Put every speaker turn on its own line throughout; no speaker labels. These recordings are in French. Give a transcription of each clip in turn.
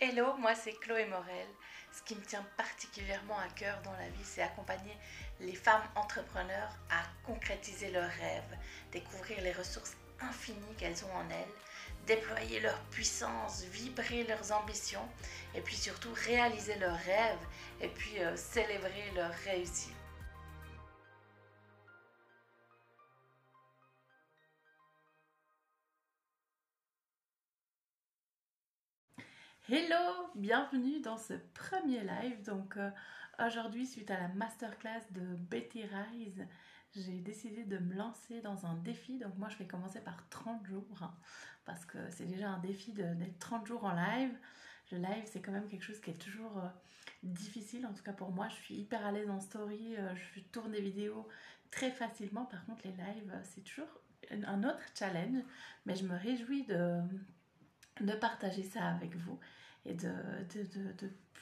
Hello, moi c'est Chloé Morel. Ce qui me tient particulièrement à cœur dans la vie, c'est accompagner les femmes entrepreneurs à concrétiser leurs rêves, découvrir les ressources infinies qu'elles ont en elles, déployer leur puissance, vibrer leurs ambitions et puis surtout réaliser leurs rêves et puis euh, célébrer leur réussite. Hello, bienvenue dans ce premier live. Donc euh, aujourd'hui, suite à la masterclass de Betty Rise, j'ai décidé de me lancer dans un défi. Donc moi, je vais commencer par 30 jours hein, parce que c'est déjà un défi d'être 30 jours en live. Le live, c'est quand même quelque chose qui est toujours euh, difficile. En tout cas pour moi, je suis hyper à l'aise en story. Euh, je tourne des vidéos très facilement. Par contre, les lives, c'est toujours un autre challenge. Mais je me réjouis de de partager ça avec vous et de,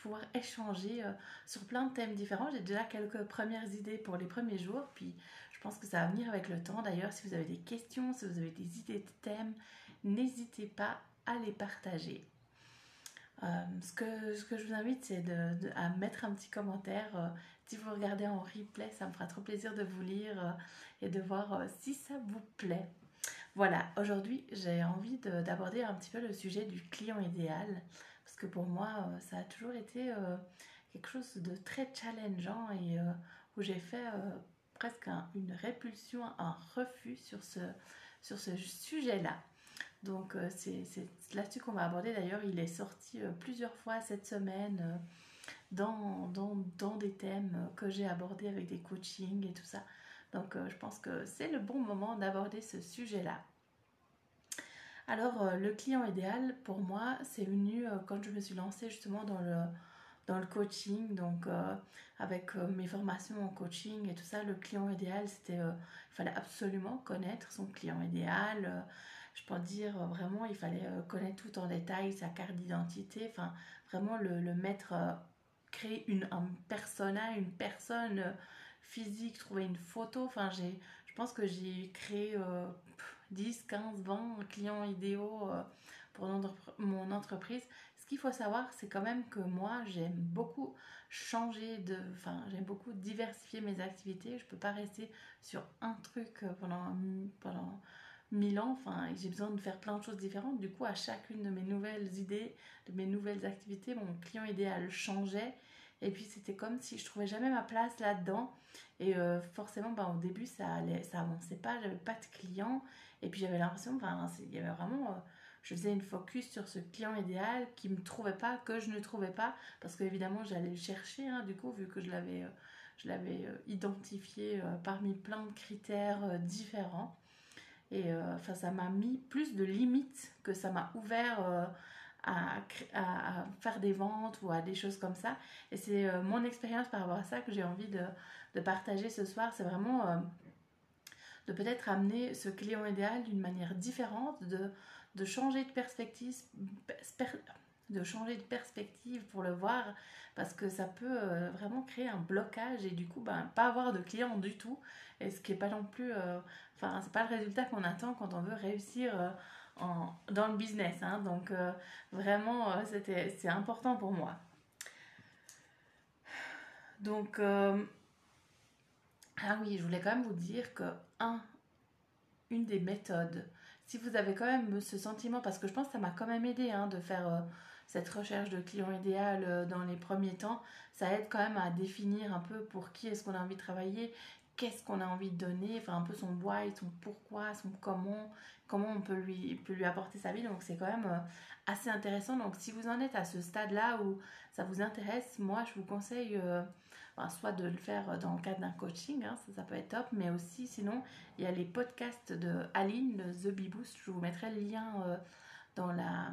pouvoir échanger euh, sur plein de thèmes différents. J'ai déjà quelques premières idées pour les premiers jours, puis je pense que ça va venir avec le temps. D'ailleurs, si vous avez des questions, si vous avez des idées de thèmes, n'hésitez pas à les partager. Euh, ce, que, je vous invite, c'est à mettre un petit commentaire. Euh, si vous regardez en replay, ça me fera trop plaisir de vous lire et de voir si ça vous plaît. Voilà, aujourd'hui j'ai envie d'aborder un petit peu le sujet du client idéal, parce que pour moi euh, ça a toujours été euh, quelque chose de très challengeant et euh, où j'ai fait presque une répulsion, un refus sur ce, sujet-là. Donc c'est là-dessus qu'on va aborder. D'ailleurs, il est sorti plusieurs fois cette semaine dans, dans, dans, des thèmes que j'ai abordés avec des coachings et tout ça. Donc je pense que c'est le bon moment d'aborder ce sujet-là. Alors, euh, le client idéal, pour moi, c'est venu euh, quand je me suis lancée justement dans le, coaching, donc euh, avec mes formations en coaching et tout ça, le client idéal, c'était, il fallait absolument connaître son client idéal. je peux dire vraiment, il fallait connaître tout en détail, sa carte d'identité, enfin vraiment le, le mettre, créer une, un persona, une personne physique, trouver une photo. Enfin, j'ai, je pense que j'ai créé 10, 15, 20 clients idéaux euh, pour mon entreprise. Ce qu'il faut savoir, c'est quand même que moi, j'aime beaucoup changer de... Enfin, j'aime beaucoup diversifier mes activités. Je ne peux pas rester sur un truc pendant, pendant mille ans. Enfin, j'ai besoin de faire plein de choses différentes. Du coup, à chacune de mes nouvelles idées, de mes nouvelles activités, mon client idéal changeait. Et puis c'était comme si je trouvais jamais ma place là-dedans. Et euh, forcément, ben, au début, ça allait, ça avançait pas, j'avais pas de clients. Et puis j'avais l'impression, enfin, il y avait vraiment, euh, je faisais une focus sur ce client idéal qui me trouvait pas, que je ne trouvais pas, parce qu'évidemment j'allais le chercher, hein, du coup, vu que je l'avais, euh, je l'avais identifié parmi plein de critères différents. Et enfin, ça m'a mis plus de limites que ça m'a ouvert à, faire des ventes ou à des choses comme ça. Et c'est euh, mon expérience par rapport à ça que j'ai envie de, de, partager ce soir. C'est vraiment euh, de peut-être amener ce client idéal d'une manière différente, de, de changer de perspective, de changer de perspective pour le voir parce que ça peut euh, vraiment créer un blocage et du coup ben, pas avoir de clients du tout et ce qui est pas non plus enfin c'est pas le résultat qu'on attend quand on veut réussir dans le business. Hein. donc euh, vraiment, euh, c'était, c'est important pour moi. Donc, euh, ah oui, je voulais quand même vous dire que, un, une des méthodes, si vous avez quand même ce sentiment, parce que je pense que ça m'a quand même aidé hein, de faire cette recherche de client idéal dans les premiers temps, ça aide quand même à définir un peu pour qui est-ce qu'on a envie de travailler, qu'est-ce qu'on a envie de donner, enfin un peu son why, son pourquoi, son comment, comment on peut lui, apporter sa vie. Donc c'est quand même euh, assez intéressant. Donc si vous en êtes à ce stade-là où ça vous intéresse, moi je vous conseille euh, soit de le faire dans le cadre d'un coaching, hein, ça, peut être top, mais aussi sinon il y a les podcasts de Aline, de The Bee Boost, je vous mettrai le lien euh, dans la...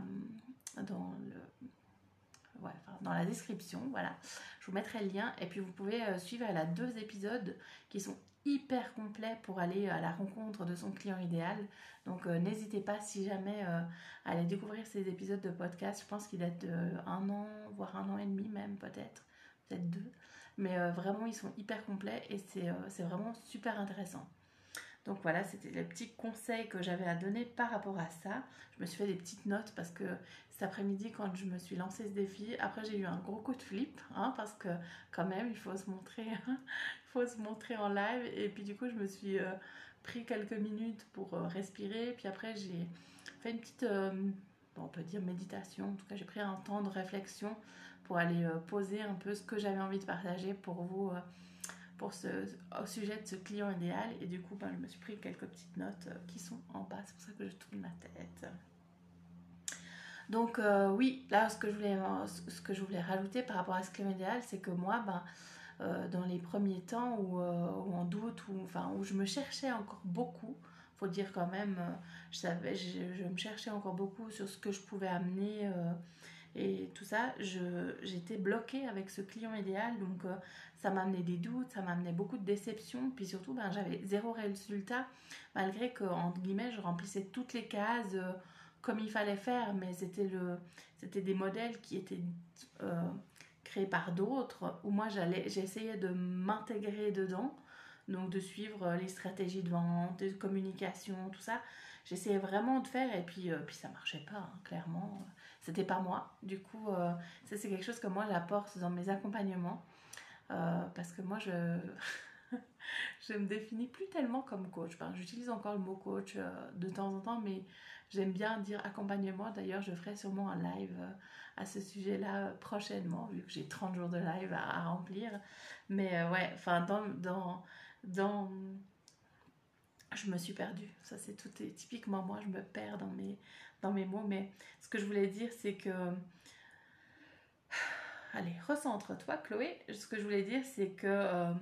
Dans la description, voilà. Je vous mettrai le lien et puis vous pouvez euh, suivre, elle deux épisodes qui sont hyper complets pour aller à la rencontre de son client idéal. Donc euh, n'hésitez pas si jamais euh, à aller découvrir ces épisodes de podcast. Je pense qu'il date de un an, voire un an et demi même peut-être, peut-être deux. Mais vraiment ils sont hyper complets et c'est vraiment super intéressant. Donc voilà, c'était les petits conseils que j'avais à donner par rapport à ça. Je me suis fait des petites notes parce que cet après-midi, quand je me suis lancé ce défi, après j'ai eu un gros coup de flip, hein, parce que quand même, il faut se montrer, il faut se montrer en live. Et puis du coup, je me suis euh, pris quelques minutes pour euh, respirer. Puis après, j'ai fait une petite, euh, on peut dire méditation. En tout cas, j'ai pris un temps de réflexion pour aller poser un peu ce que j'avais envie de partager pour vous pour ce, au sujet de ce client idéal. Et du coup, ben, je me suis pris quelques petites notes euh, qui sont en bas. C'est pour ça que je tourne ma tête. Donc euh, oui, là, ce que, je voulais, ce que je voulais rajouter par rapport à ce client idéal, c'est que moi, ben, euh, dans les premiers temps où, en doute, où, enfin, où je me cherchais encore beaucoup, faut dire quand même, je, savais, je, je, me cherchais encore beaucoup sur ce que je pouvais amener et tout ça, j'étais bloquée avec ce client idéal. Donc, euh, ça m'amenait des doutes, ça m'amenait beaucoup de déceptions. Puis surtout, ben, j'avais zéro résultat, malgré que, entre guillemets, je remplissais toutes les cases euh, comme il fallait faire. Mais c'était des modèles qui étaient euh, créés par d'autres, où moi, j'essayais de m'intégrer dedans. Donc, de suivre les stratégies de vente, de communication, tout ça. J'essayais vraiment de faire et puis, puis ça marchait pas, hein, clairement c'était pas moi. Du coup, euh, ça c'est quelque chose que moi j'apporte dans mes accompagnements. Euh, parce que moi je je me définis plus tellement comme coach. J'utilise encore le mot coach euh, de temps en temps, mais j'aime bien dire accompagnement. D'ailleurs, je ferai sûrement un live à ce sujet-là prochainement, vu que j'ai 30 jours de live à, remplir. Mais ouais, enfin, dans. Je me suis perdue. Ça, c'est tout. typiquement moi, je me perds dans mes, dans mes mots, mais ce que je voulais dire, c'est que... Allez, recentre-toi, Chloé. Ce que je voulais dire, c'est que... Euh,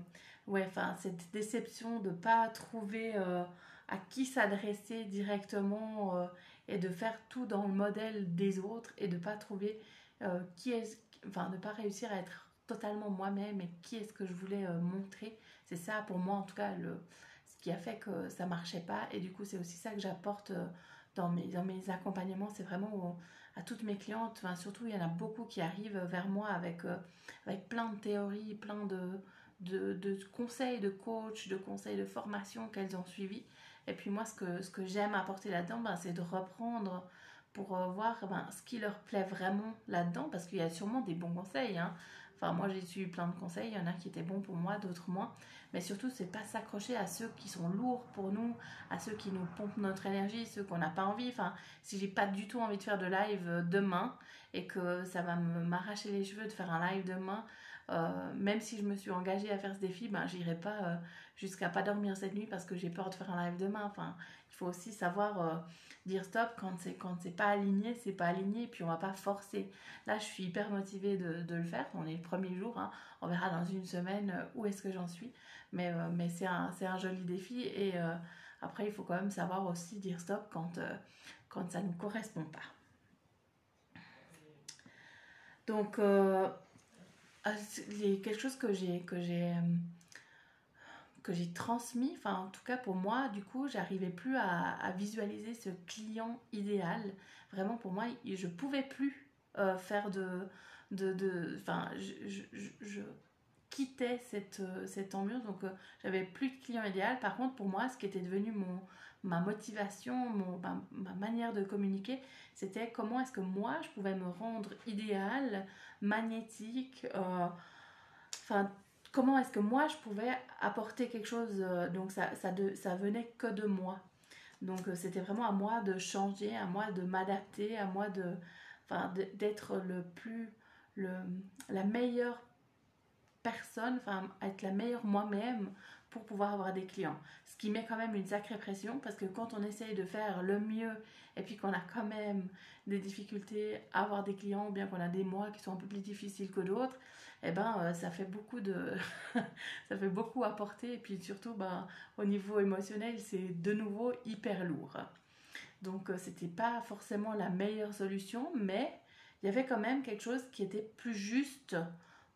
ouais, enfin, cette déception de pas trouver euh, à qui s'adresser directement euh, et de faire tout dans le modèle des autres et de pas trouver qui est... Enfin, de pas réussir à être totalement moi-même et qui est-ce que je voulais montrer. C'est ça, pour moi, en tout cas, le, ce qui a fait que ça marchait pas. Et du coup, c'est aussi ça que j'apporte dans mes, accompagnements, c'est vraiment à toutes mes clientes, surtout il y en a beaucoup qui arrivent vers moi avec, euh, plein de théories, plein de, de, de, conseils de coach, de conseils de formation qu'elles ont suivis. Et puis moi, ce que, ce que j'aime apporter là-dedans, ben, c'est de reprendre pour euh, voir ben, ce qui leur plaît vraiment là-dedans, parce qu'il y a sûrement des bons conseils. Hein. Enfin, moi, j'ai suivi plein de conseils. Il y en a qui étaient bons pour moi, d'autres moins. Mais surtout, c'est pas s'accrocher à ceux qui sont lourds pour nous, à ceux qui nous pompent notre énergie, ceux qu'on n'a pas envie. Enfin, si j'ai pas du tout envie de faire de live euh, demain et que ça va m'arracher les cheveux de faire un live demain, euh, même si je me suis engagée à faire ce défi, ben, j'irai pas euh, jusqu'à pas dormir cette nuit parce que j'ai peur de faire un live demain. Enfin, il faut aussi savoir dire stop quand c'est quand c'est pas aligné, c'est pas aligné, et puis on va pas forcer. Là, je suis hyper motivée de, le faire. On est le premier jour, hein. on verra dans une semaine euh, où est-ce que j'en suis. Mais, euh, mais c'est un, un, joli défi et euh, après, il faut quand même savoir aussi dire stop quand, quand ça ne correspond pas. Donc, ah, quelque chose que j'ai que j'ai que j'ai transmis, enfin en tout cas pour moi, du coup, j'arrivais plus à, visualiser ce client idéal. Vraiment pour moi, je pouvais plus euh, faire de, de, enfin, je, quittais cette, cette ambiance, donc euh, j'avais plus de client idéal. Par contre, pour moi, ce qui était devenu mon, ma motivation, mon, ma, manière de communiquer, c'était comment est-ce que moi, je pouvais me rendre idéal, magnétique, euh, comment est-ce que moi je pouvais apporter quelque chose euh, donc ça, ça, venait que de moi. Donc euh, c'était vraiment à moi de changer à moi de m'adapter à moi de d'être le plus le la meilleure personne enfin être la meilleure moi-même pour pouvoir avoir des clients. Ce qui met quand même une sacrée pression parce que quand on essaye de faire le mieux et puis qu'on a quand même des difficultés à avoir des clients ou bien qu'on a des mois qui sont un peu plus difficiles que d'autres eh ben euh, ça fait beaucoup de ça fait beaucoup à et puis surtout ben, au niveau émotionnel c'est de nouveau hyper lourd. Donc euh, c'était pas forcément la meilleure solution mais il y avait quand même quelque chose qui était plus juste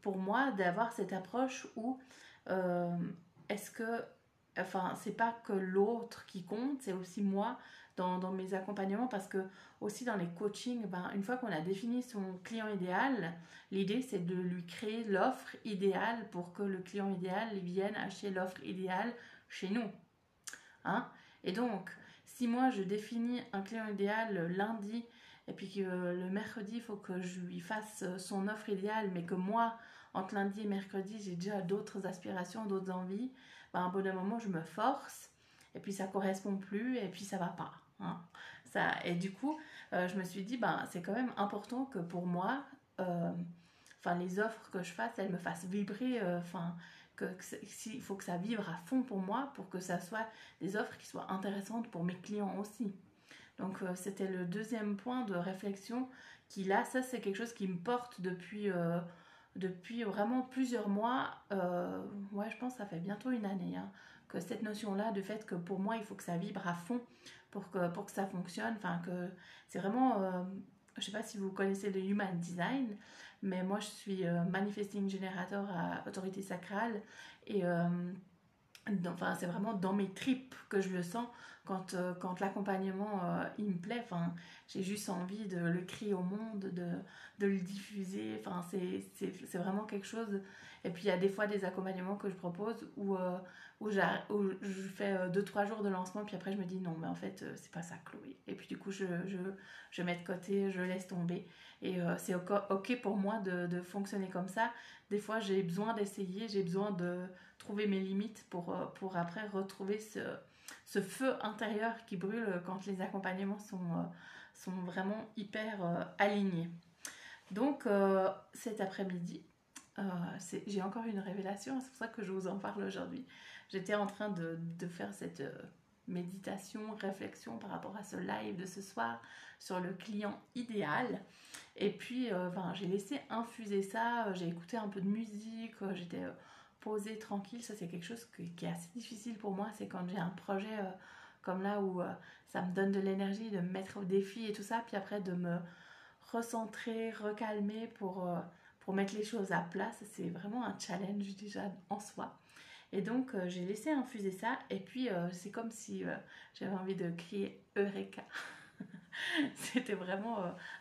pour moi d'avoir cette approche où euh, est-ce que enfin c'est pas que l'autre qui compte c'est aussi moi dans, mes accompagnements parce que aussi dans les coachings, ben, une fois qu'on a défini son client idéal, l'idée c'est de lui créer l'offre idéale pour que le client idéal vienne acheter l'offre idéale chez nous. Hein et donc, si moi je définis un client idéal lundi et puis que le mercredi il faut que je lui fasse son offre idéale, mais que moi, entre lundi et mercredi, j'ai déjà d'autres aspirations, d'autres envies, ben, à un bon moment, je me force et puis ça correspond plus et puis ça va pas. Hein. Ça, et du coup, euh, je me suis dit, ben, c'est quand même important que pour moi, euh, les offres que je fasse, elles me fassent vibrer, euh, enfin que, il faut que ça vibre à fond pour moi pour que ça soit des offres qui soient intéressantes pour mes clients aussi. Donc c'était le deuxième point de réflexion qui là, ça c'est quelque chose qui me porte depuis depuis vraiment plusieurs mois. ouais, je pense que ça fait bientôt une année. Hein, que cette notion-là, du fait que pour moi, il faut que ça vibre à fond pour que, ça fonctionne. Enfin, que c'est vraiment, euh, je sais pas si vous connaissez le Human Design, mais moi, je suis euh, Manifesting Generator à Autorité Sacrale. Et euh, enfin, c'est vraiment dans mes tripes que je le sens quand, quand l'accompagnement, il me plaît. Enfin, j'ai juste envie de le crier au monde, de, de le diffuser. Enfin, c'est vraiment quelque chose... Et puis, il y a des fois des accompagnements que je propose où où, je fais 2-3 euh, jours de lancement, puis après je me dis non, mais en fait, euh, c'est pas ça, Chloé. Et puis du coup, je, je, je mets de côté, je laisse tomber. Et euh, c'est ok pour moi de, de, fonctionner comme ça. Des fois, j'ai besoin d'essayer, j'ai besoin de trouver mes limites pour, pour après retrouver ce, ce feu intérieur qui brûle quand les accompagnements sont, sont vraiment hyper alignés. Donc, cet après-midi, j'ai encore une révélation, c'est pour ça que je vous en parle aujourd'hui j'étais en train de, faire cette euh, méditation, réflexion par rapport à ce live de ce soir sur le client idéal. Et puis, euh, j'ai laissé infuser ça, euh, j'ai écouté un peu de musique, j'étais posée tranquille. Ça, c'est quelque chose qui est assez difficile pour moi. C'est quand j'ai un projet comme là où ça me donne de l'énergie de me mettre au défi et tout ça, puis après de me recentrer, recalmer pour, pour mettre les choses à place. C'est vraiment un challenge déjà en soi. Et donc, euh, j'ai laissé infuser ça. Et puis, euh, c'est comme si euh, j'avais envie de crier Eureka. C'était vraiment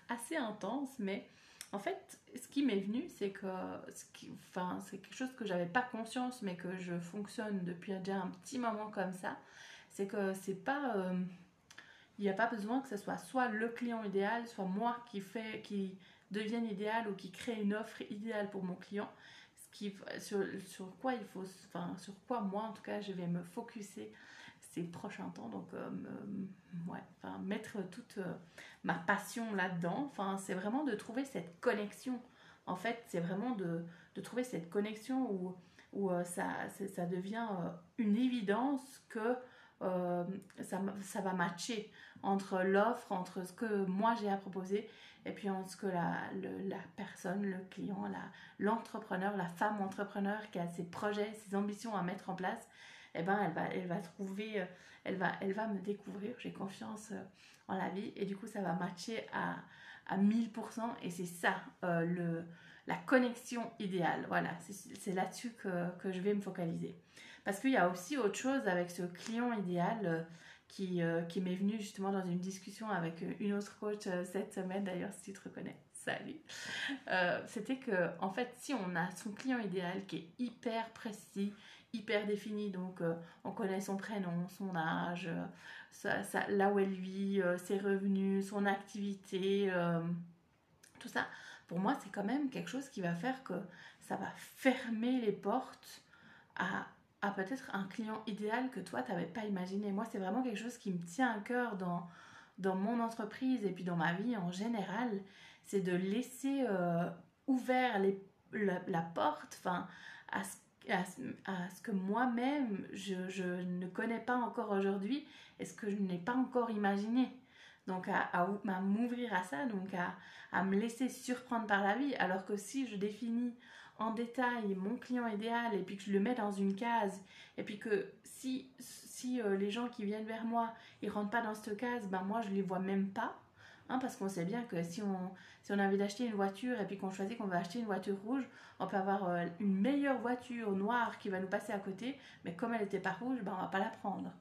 assez intense. Mais en fait, ce qui m'est venu, c'est que c'est quelque chose que j'avais pas conscience, mais que je fonctionne depuis déjà un petit moment comme ça. C'est que c'est pas. il n'y a pas besoin que ce soit soit le client idéal, soit moi qui, fait, qui devienne idéal ou qui crée une offre idéale pour mon client sur, quoi il faut, enfin, sur quoi moi en tout cas je vais me focuser ces prochains temps. Donc, euh, ouais, enfin, mettre toute euh, ma passion là-dedans. Enfin, c'est vraiment de trouver cette connexion. En fait, c'est vraiment de, de, trouver cette connexion où, où euh, ça, ça devient une évidence que ça, ça va matcher entre l'offre, entre ce que moi j'ai à proposer et puis en ce que la, la personne, le client, l'entrepreneur, la, femme entrepreneur qui a ses projets, ses ambitions à mettre en place, eh ben, elle, va, elle va trouver, euh, elle va, elle va me découvrir, j'ai confiance euh, en la vie et du coup ça va matcher à, à 1000% et c'est ça euh, le, la connexion idéale. Voilà, c'est là-dessus que, que, je vais me focaliser. Parce qu'il y a aussi autre chose avec ce client idéal qui, euh, qui m'est venue justement dans une discussion avec une autre coach euh, cette semaine, d'ailleurs, si tu te reconnais. Salut. Euh, c'était que, en fait, si on a son client idéal qui est hyper précis, hyper défini, donc on connaît son prénom, son âge, là où elle vit, ses revenus, son activité, tout ça, pour moi, c'est quand même quelque chose qui va faire que ça va fermer les portes à à peut-être un client idéal que toi, tu n'avais pas imaginé. Moi, c'est vraiment quelque chose qui me tient à cœur dans, dans mon entreprise et puis dans ma vie en général. C'est de laisser euh, ouvert les, la, porte à, ce, à, ce que moi-même, je, je, ne connais pas encore aujourd'hui et ce que je n'ai pas encore imaginé. Donc à, à, à m'ouvrir à ça, donc à, à me laisser surprendre par la vie. Alors que si je définis en détail mon client idéal et puis que je le mets dans une case et puis que si, si euh, les gens qui viennent vers moi ils rentrent pas dans cette case, ben moi je les vois même pas. Hein, parce qu'on sait bien que si on, si on a envie d'acheter une voiture et puis qu'on choisit qu'on va acheter une voiture rouge, on peut avoir euh, une meilleure voiture noire qui va nous passer à côté, mais comme elle n'était pas rouge, ben on va pas la prendre.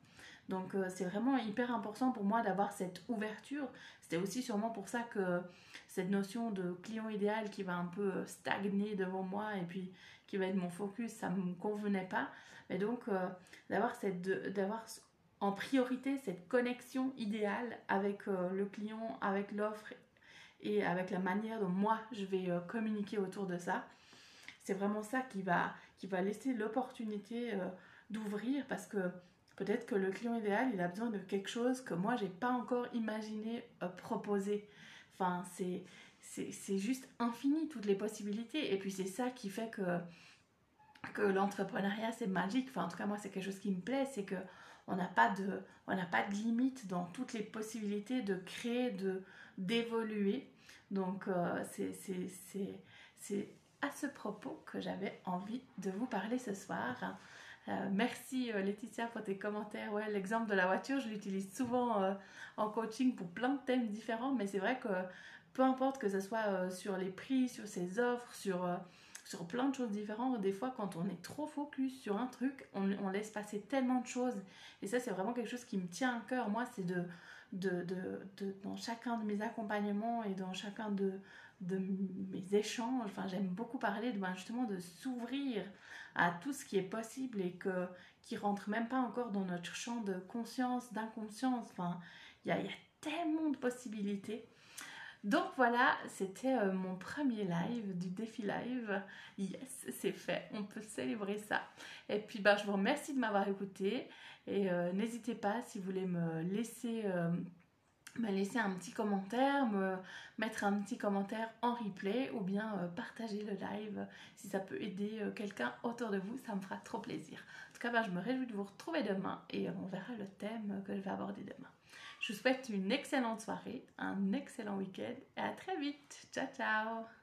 Donc euh, c'est vraiment hyper important pour moi d'avoir cette ouverture. C'était aussi sûrement pour ça que cette notion de client idéal qui va un peu euh, stagner devant moi et puis qui va être mon focus, ça ne me convenait pas. Mais donc, euh, d'avoir cette, d'avoir en priorité cette connexion idéale avec le client, avec l'offre et avec la manière dont moi je vais communiquer autour de ça. C'est vraiment ça qui va, qui va laisser l'opportunité d'ouvrir parce que peut-être que le client idéal il a besoin de quelque chose que moi j'ai pas encore imaginé proposer. Enfin, c'est, c'est juste infini toutes les possibilités et puis c'est ça qui fait que que l'entrepreneuriat c'est magique. Enfin, en tout cas, moi, c'est quelque chose qui me plaît, c'est que on n'a pas de, pas de limite dans toutes les possibilités de créer, de d'évoluer. Donc, euh, c'est à ce propos que j'avais envie de vous parler ce soir. Euh, merci euh, Laetitia pour tes commentaires. Ouais, l'exemple de la voiture, je l'utilise souvent en coaching pour plein de thèmes différents, mais c'est vrai que peu importe que ce soit sur les prix, sur ses offres, sur sur plein de choses différentes. Des fois, quand on est trop focus sur un truc, on, laisse passer tellement de choses. Et ça, c'est vraiment quelque chose qui me tient à cœur. Moi, c'est de, dans chacun de mes accompagnements et dans chacun de, de mes échanges, enfin, j'aime beaucoup parler de, ben, justement de s'ouvrir à tout ce qui est possible et que, qui rentre même pas encore dans notre champ de conscience, d'inconscience. Enfin, il y a, y a tellement de possibilités. Donc voilà, c'était euh, mon premier live du défi live. Yes, c'est fait, on peut célébrer ça. Et puis bah, je vous remercie de m'avoir écouté et euh, n'hésitez pas si vous voulez me laisser, euh, me laisser un petit commentaire, me mettre un petit commentaire en replay ou bien partager le live si ça peut aider quelqu'un autour de vous, ça me fera trop plaisir. En tout cas, bah, je me réjouis de vous retrouver demain et on verra le thème que je vais aborder demain. Je vous souhaite une excellente soirée, un excellent week-end et à très vite. Ciao ciao